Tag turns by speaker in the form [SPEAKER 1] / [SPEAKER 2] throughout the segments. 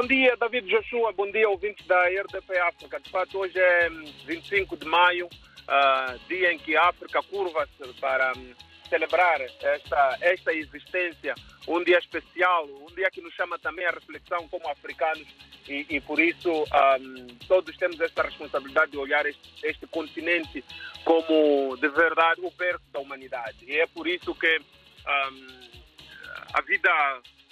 [SPEAKER 1] Bom dia, David Joshua. Bom dia, ouvintes da RDP África. De fato, hoje é 25 de maio, uh, dia em que a África curva-se para um, celebrar esta, esta existência. Um dia especial, um dia que nos chama também a reflexão como africanos e, e por isso um, todos temos esta responsabilidade de olhar este, este continente como, de verdade, o berço da humanidade. E é por isso que a vida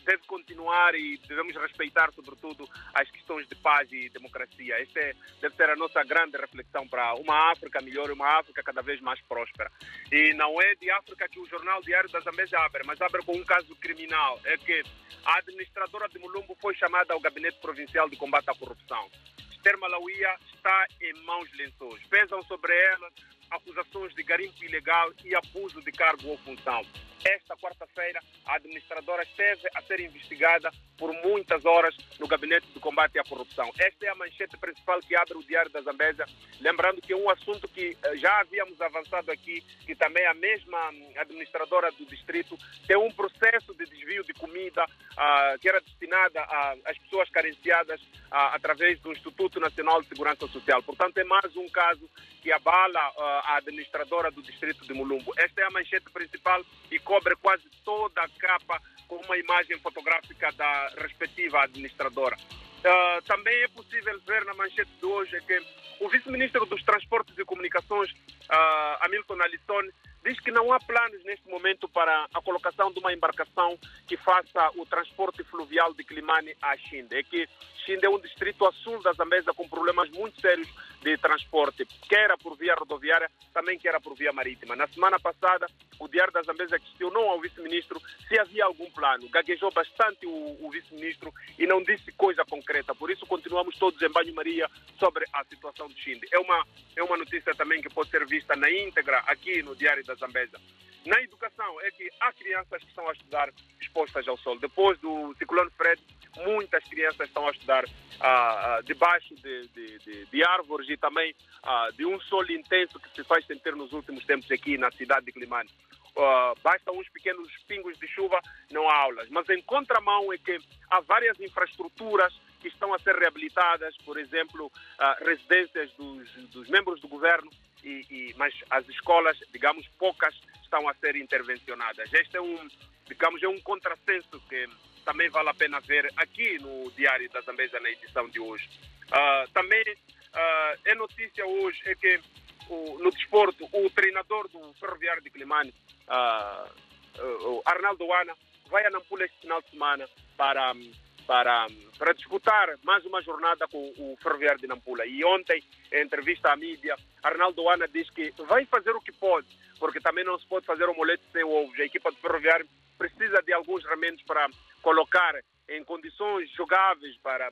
[SPEAKER 1] deve continuar e devemos respeitar, sobretudo, as questões de paz e democracia. Esta é, deve ser a nossa grande reflexão para uma África melhor e uma África cada vez mais próspera. E não é de África que o jornal Diário da Zambésia abre, mas abre com um caso criminal. É que a administradora de Mulumbo foi chamada ao Gabinete Provincial de Combate à Corrupção. Esther Malauia está em maus lençóis. Pesam sobre ela acusações de garimpo ilegal e abuso de cargo ou função. Esta quarta-feira, a administradora esteve a ser investigada por muitas horas no Gabinete de Combate à Corrupção. Esta é a manchete principal que abre o Diário da Zambésia, lembrando que é um assunto que eh, já havíamos avançado aqui, que também a mesma hum, administradora do distrito tem um processo de desvio de comida uh, que era destinada às pessoas carenciadas uh, através do Instituto Nacional de Segurança Social. Portanto, é mais um caso que abala uh, a administradora do distrito de Mulumbo. Esta é a manchete principal e cobre quase toda a capa com uma imagem fotográfica da respectiva administradora. Uh, também é possível ver na manchete de hoje que o vice-ministro dos Transportes e Comunicações, uh, Hamilton Alisson, diz que não há planos neste momento para a colocação de uma embarcação que faça o transporte fluvial de Climane a Xinde. É que Xinde é um distrito a sul da Zambesa com problemas muito sérios de transporte, quer por via rodoviária, também quer por via marítima. Na semana passada, o Diário da Zambesa questionou ao vice-ministro se havia algum plano. Gaguejou bastante o, o vice-ministro e não disse coisa concreta. Por isso, continuamos todos em banho-maria sobre a situação de Xinde. É uma, é uma notícia também que pode ser vista na íntegra aqui no Diário da Na educação, é que há crianças que estão a estudar expostas ao sol. Depois do ciclone Fred, muitas crianças estão a estudar ah, ah, debaixo de, de, de, de, árvores e também ah, de um sol intenso que se faz sentir nos últimos tempos aqui na cidade de Climane. Uh, basta uns pequenos pingos de chuva, não há aulas. Mas em contramão é que há várias infraestruturas que estão a ser reabilitadas, por exemplo, uh, residências dos, dos, membros do governo, e, e, mas as escolas, digamos, poucas estão a ser intervencionadas. Este é um, digamos, é um contrassenso que também vale a pena ver aqui no Diário da Zambesa na edição de hoje. Uh, também uh, é notícia hoje é que o, no desporto o treinador do Ferroviário de Climane, uh, Arnaldo Ana, vai a Nampula este final de semana para, para, para disputar mais uma jornada com o Ferroviário de Nampula. E ontem, em entrevista à mídia, Arnaldo Ana diz que vai fazer o que pode, porque também não se pode fazer omelete sem ovos. A equipa do Ferroviário precisa de alguns remendos para colocar em condições jogáveis para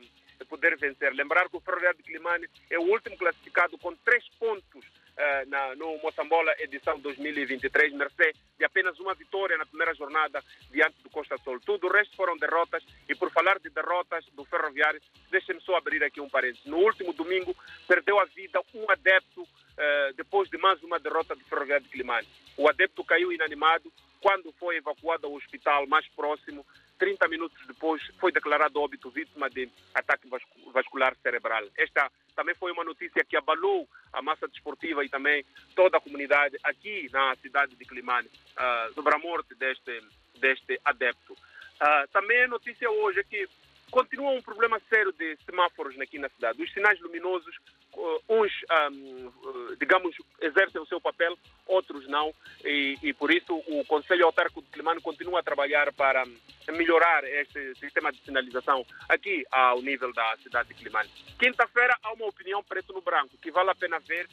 [SPEAKER 1] poder vencer. Lembrar que o Ferroviário de Climane é o último classificado com três pontos uh, na, no Moçambola edição 2023, mercê de apenas uma vitória na primeira jornada diante do Costa Sol. Tudo o resto foram derrotas e por falar de derrotas do Ferroviário, deixem-me só abrir aqui um parênteses. No último domingo perdeu a vida um adepto uh, depois de mais uma derrota do Ferroviário de Climane. O adepto caiu inanimado quando foi evacuado ao hospital mais próximo 30 minutos depois foi declarado óbito vítima de ataque vascular cerebral. Esta também foi uma notícia que abalou a massa desportiva e também toda a comunidade aqui na cidade de Climane uh, sobre a morte deste, deste adepto. Uh, também a notícia hoje é que continua um problema sério de semáforos aqui na cidade. Os sinais luminosos, uh, uns, um, digamos, exercem o seu papel, outros não, e, e por isso o Conselho Autárquico de Climane continua a trabalhar para melhorar este sistema de sinalização aqui ao nível da cidade de Climane. Quinta-feira há uma opinião preto no branco que vale a pena ver.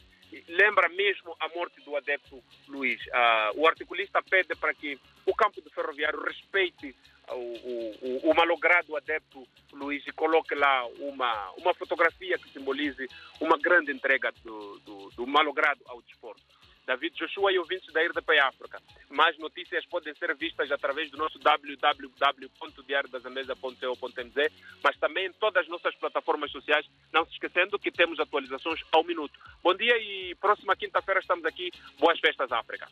[SPEAKER 1] Lembra mesmo a morte do adepto Luiz. Uh, o articulista pede para que o campo de ferroviário respeite o, o, o, malogrado adepto Luiz coloque lá uma, uma fotografia que simbolize uma grande entrega do, do, do malogrado ao desporto. David Joshua e ouvintes da RDP África. Mais notícias podem ser vistas através do nosso www.diariodazamesa.co.mz, mas também em todas as nossas plataformas sociais, não se esquecendo que temos atualizações ao minuto. Bom dia e próxima quinta-feira estamos aqui. Boas festas, África.